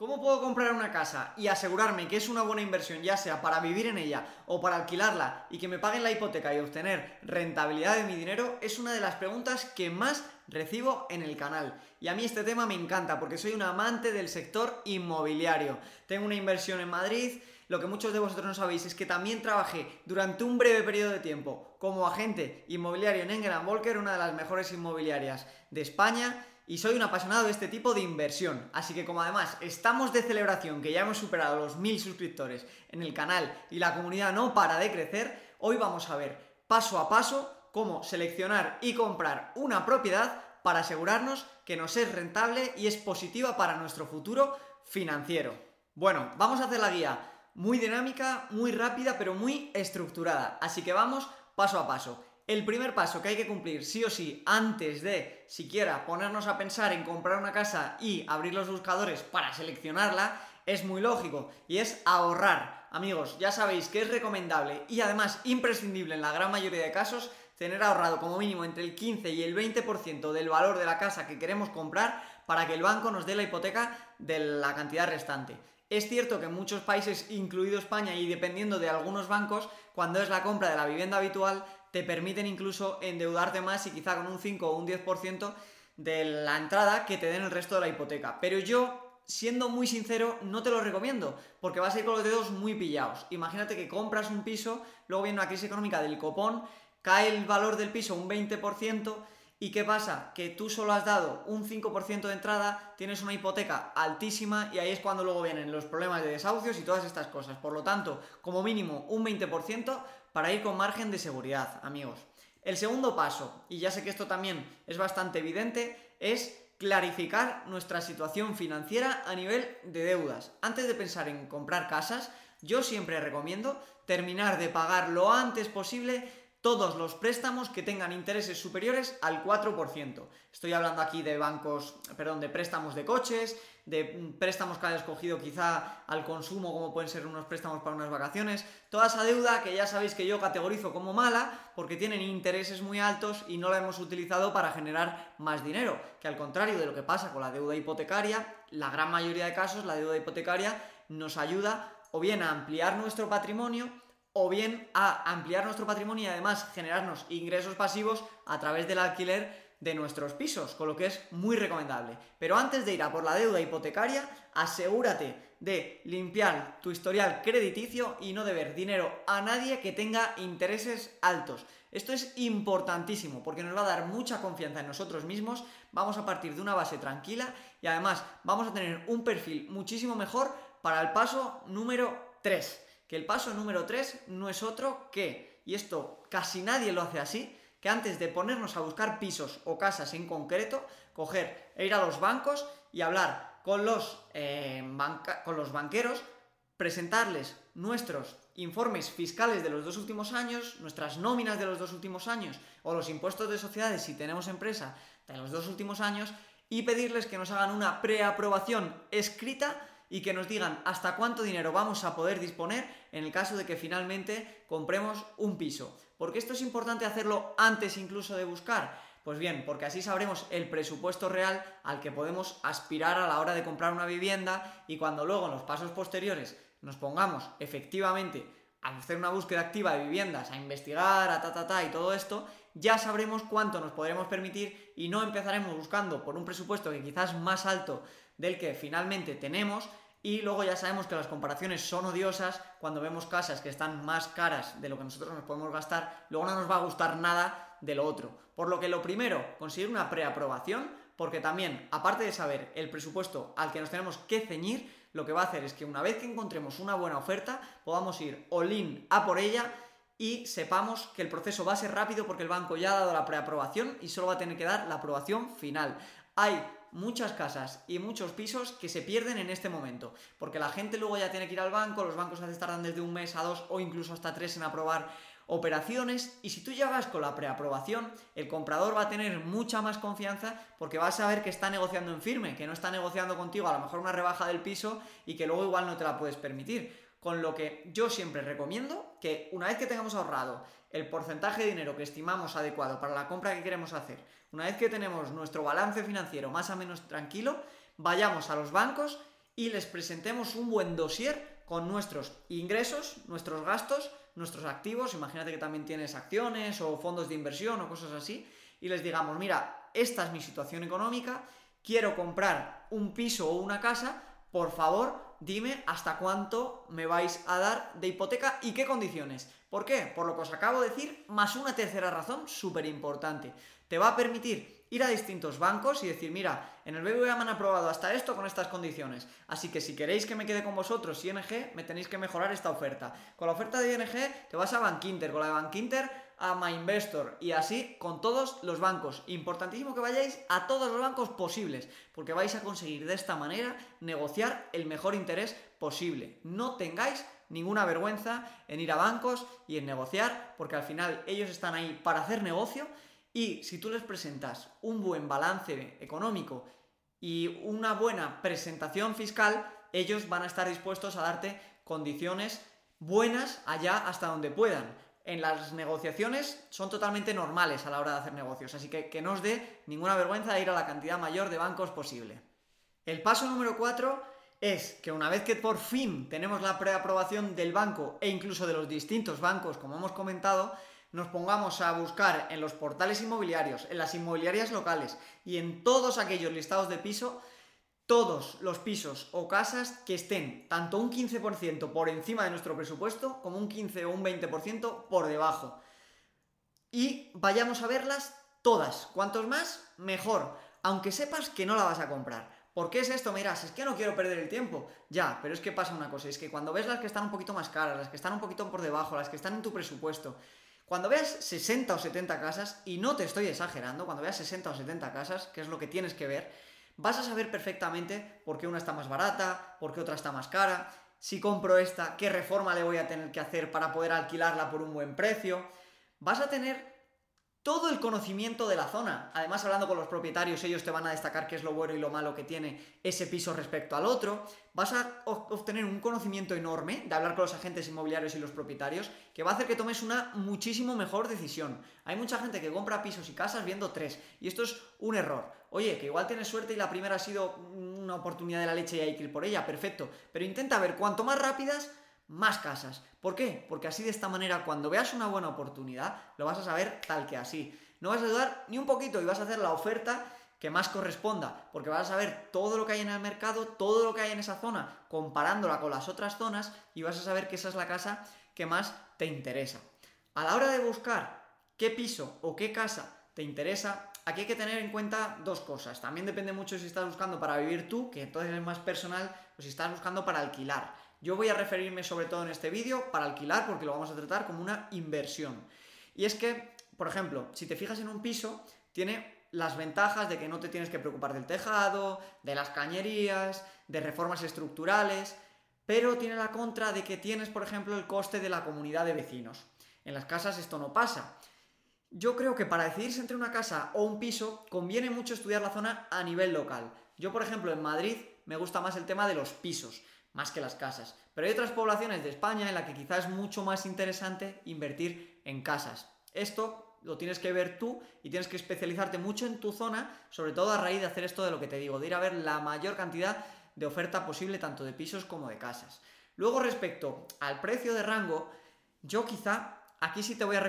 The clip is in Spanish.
¿Cómo puedo comprar una casa y asegurarme que es una buena inversión, ya sea para vivir en ella o para alquilarla y que me paguen la hipoteca y obtener rentabilidad de mi dinero? Es una de las preguntas que más recibo en el canal. Y a mí este tema me encanta porque soy un amante del sector inmobiliario. Tengo una inversión en Madrid. Lo que muchos de vosotros no sabéis es que también trabajé durante un breve periodo de tiempo como agente inmobiliario en England Volker, una de las mejores inmobiliarias de España y soy un apasionado de este tipo de inversión. Así que como además estamos de celebración, que ya hemos superado los mil suscriptores en el canal y la comunidad no para de crecer, hoy vamos a ver paso a paso cómo seleccionar y comprar una propiedad para asegurarnos que nos es rentable y es positiva para nuestro futuro financiero. Bueno, vamos a hacer la guía muy dinámica, muy rápida, pero muy estructurada. Así que vamos paso a paso. El primer paso que hay que cumplir sí o sí antes de siquiera ponernos a pensar en comprar una casa y abrir los buscadores para seleccionarla es muy lógico y es ahorrar. Amigos, ya sabéis que es recomendable y además imprescindible en la gran mayoría de casos tener ahorrado como mínimo entre el 15 y el 20% del valor de la casa que queremos comprar para que el banco nos dé la hipoteca de la cantidad restante. Es cierto que en muchos países, incluido España y dependiendo de algunos bancos, cuando es la compra de la vivienda habitual, te permiten incluso endeudarte más y quizá con un 5 o un 10% de la entrada que te den el resto de la hipoteca. Pero yo, siendo muy sincero, no te lo recomiendo, porque vas a ir con los dedos muy pillados. Imagínate que compras un piso, luego viene una crisis económica del copón, cae el valor del piso un 20%, ¿Y qué pasa? Que tú solo has dado un 5% de entrada, tienes una hipoteca altísima y ahí es cuando luego vienen los problemas de desahucios y todas estas cosas. Por lo tanto, como mínimo un 20% para ir con margen de seguridad, amigos. El segundo paso, y ya sé que esto también es bastante evidente, es clarificar nuestra situación financiera a nivel de deudas. Antes de pensar en comprar casas, yo siempre recomiendo terminar de pagar lo antes posible todos los préstamos que tengan intereses superiores al 4%. Estoy hablando aquí de bancos, perdón, de préstamos de coches, de préstamos que hayas cogido quizá al consumo, como pueden ser unos préstamos para unas vacaciones. Toda esa deuda que ya sabéis que yo categorizo como mala porque tienen intereses muy altos y no la hemos utilizado para generar más dinero. Que al contrario de lo que pasa con la deuda hipotecaria, la gran mayoría de casos la deuda hipotecaria nos ayuda o bien a ampliar nuestro patrimonio o bien a ampliar nuestro patrimonio y además generarnos ingresos pasivos a través del alquiler de nuestros pisos, con lo que es muy recomendable. Pero antes de ir a por la deuda hipotecaria, asegúrate de limpiar tu historial crediticio y no deber dinero a nadie que tenga intereses altos. Esto es importantísimo porque nos va a dar mucha confianza en nosotros mismos, vamos a partir de una base tranquila y además vamos a tener un perfil muchísimo mejor para el paso número 3 que el paso número 3 no es otro que, y esto casi nadie lo hace así, que antes de ponernos a buscar pisos o casas en concreto, coger e ir a los bancos y hablar con los, eh, con los banqueros, presentarles nuestros informes fiscales de los dos últimos años, nuestras nóminas de los dos últimos años o los impuestos de sociedades si tenemos empresa de los dos últimos años y pedirles que nos hagan una preaprobación escrita y que nos digan hasta cuánto dinero vamos a poder disponer en el caso de que finalmente compremos un piso. ¿Por qué esto es importante hacerlo antes incluso de buscar? Pues bien, porque así sabremos el presupuesto real al que podemos aspirar a la hora de comprar una vivienda y cuando luego en los pasos posteriores nos pongamos efectivamente a hacer una búsqueda activa de viviendas, a investigar, a ta ta ta y todo esto, ya sabremos cuánto nos podremos permitir y no empezaremos buscando por un presupuesto que quizás más alto del que finalmente tenemos y luego ya sabemos que las comparaciones son odiosas cuando vemos casas que están más caras de lo que nosotros nos podemos gastar, luego no nos va a gustar nada de lo otro. Por lo que lo primero, conseguir una preaprobación, porque también, aparte de saber el presupuesto al que nos tenemos que ceñir, lo que va a hacer es que una vez que encontremos una buena oferta, podamos ir all-in a por ella y sepamos que el proceso va a ser rápido porque el banco ya ha dado la preaprobación y solo va a tener que dar la aprobación final. Hay muchas casas y muchos pisos que se pierden en este momento, porque la gente luego ya tiene que ir al banco, los bancos tardan desde un mes a dos o incluso hasta tres en aprobar operaciones y si tú vas con la preaprobación, el comprador va a tener mucha más confianza porque va a saber que está negociando en firme, que no está negociando contigo a lo mejor una rebaja del piso y que luego igual no te la puedes permitir. Con lo que yo siempre recomiendo que una vez que tengamos ahorrado el porcentaje de dinero que estimamos adecuado para la compra que queremos hacer, una vez que tenemos nuestro balance financiero más o menos tranquilo, vayamos a los bancos y les presentemos un buen dossier con nuestros ingresos, nuestros gastos, nuestros activos, imagínate que también tienes acciones o fondos de inversión o cosas así, y les digamos, mira, esta es mi situación económica, quiero comprar un piso o una casa, por favor, dime hasta cuánto me vais a dar de hipoteca y qué condiciones. ¿Por qué? Por lo que os acabo de decir, más una tercera razón súper importante. Te va a permitir ir a distintos bancos y decir, mira, en el BBVA me han aprobado hasta esto con estas condiciones, así que si queréis que me quede con vosotros ING, me tenéis que mejorar esta oferta. Con la oferta de ING te vas a Bankinter, con la de Bankinter a MyInvestor y así con todos los bancos. Importantísimo que vayáis a todos los bancos posibles, porque vais a conseguir de esta manera negociar el mejor interés posible. No tengáis ninguna vergüenza en ir a bancos y en negociar, porque al final ellos están ahí para hacer negocio y si tú les presentas un buen balance económico y una buena presentación fiscal, ellos van a estar dispuestos a darte condiciones buenas allá hasta donde puedan. En las negociaciones son totalmente normales a la hora de hacer negocios, así que que no os dé ninguna vergüenza ir a la cantidad mayor de bancos posible. El paso número 4 es que una vez que por fin tenemos la preaprobación del banco e incluso de los distintos bancos, como hemos comentado, nos pongamos a buscar en los portales inmobiliarios, en las inmobiliarias locales y en todos aquellos listados de piso, todos los pisos o casas que estén tanto un 15% por encima de nuestro presupuesto como un 15 o un 20% por debajo. Y vayamos a verlas todas. Cuantos más, mejor. Aunque sepas que no la vas a comprar. ¿Por qué es esto? Miras, es que no quiero perder el tiempo. Ya, pero es que pasa una cosa, es que cuando ves las que están un poquito más caras, las que están un poquito por debajo, las que están en tu presupuesto, cuando veas 60 o 70 casas, y no te estoy exagerando, cuando veas 60 o 70 casas, que es lo que tienes que ver, vas a saber perfectamente por qué una está más barata, por qué otra está más cara, si compro esta, qué reforma le voy a tener que hacer para poder alquilarla por un buen precio. Vas a tener todo el conocimiento de la zona. Además, hablando con los propietarios, ellos te van a destacar qué es lo bueno y lo malo que tiene ese piso respecto al otro. Vas a obtener un conocimiento enorme de hablar con los agentes inmobiliarios y los propietarios que va a hacer que tomes una muchísimo mejor decisión. Hay mucha gente que compra pisos y casas viendo tres y esto es un error. Oye, que igual tienes suerte y la primera ha sido una oportunidad de la leche y hay que ir por ella, perfecto. Pero intenta ver cuanto más rápidas, más casas. ¿Por qué? Porque así de esta manera, cuando veas una buena oportunidad, lo vas a saber tal que así. No vas a dudar ni un poquito y vas a hacer la oferta que más corresponda, porque vas a saber todo lo que hay en el mercado, todo lo que hay en esa zona, comparándola con las otras zonas y vas a saber que esa es la casa que más te interesa. A la hora de buscar qué piso o qué casa te interesa, aquí hay que tener en cuenta dos cosas. También depende mucho si estás buscando para vivir tú, que entonces es más personal, o si estás buscando para alquilar. Yo voy a referirme sobre todo en este vídeo para alquilar porque lo vamos a tratar como una inversión. Y es que, por ejemplo, si te fijas en un piso, tiene las ventajas de que no te tienes que preocupar del tejado, de las cañerías, de reformas estructurales, pero tiene la contra de que tienes, por ejemplo, el coste de la comunidad de vecinos. En las casas esto no pasa. Yo creo que para decidirse entre una casa o un piso conviene mucho estudiar la zona a nivel local. Yo, por ejemplo, en Madrid me gusta más el tema de los pisos más que las casas. Pero hay otras poblaciones de España en las que quizás es mucho más interesante invertir en casas. Esto lo tienes que ver tú y tienes que especializarte mucho en tu zona, sobre todo a raíz de hacer esto de lo que te digo, de ir a ver la mayor cantidad de oferta posible tanto de pisos como de casas. Luego respecto al precio de rango, yo quizá aquí sí te voy a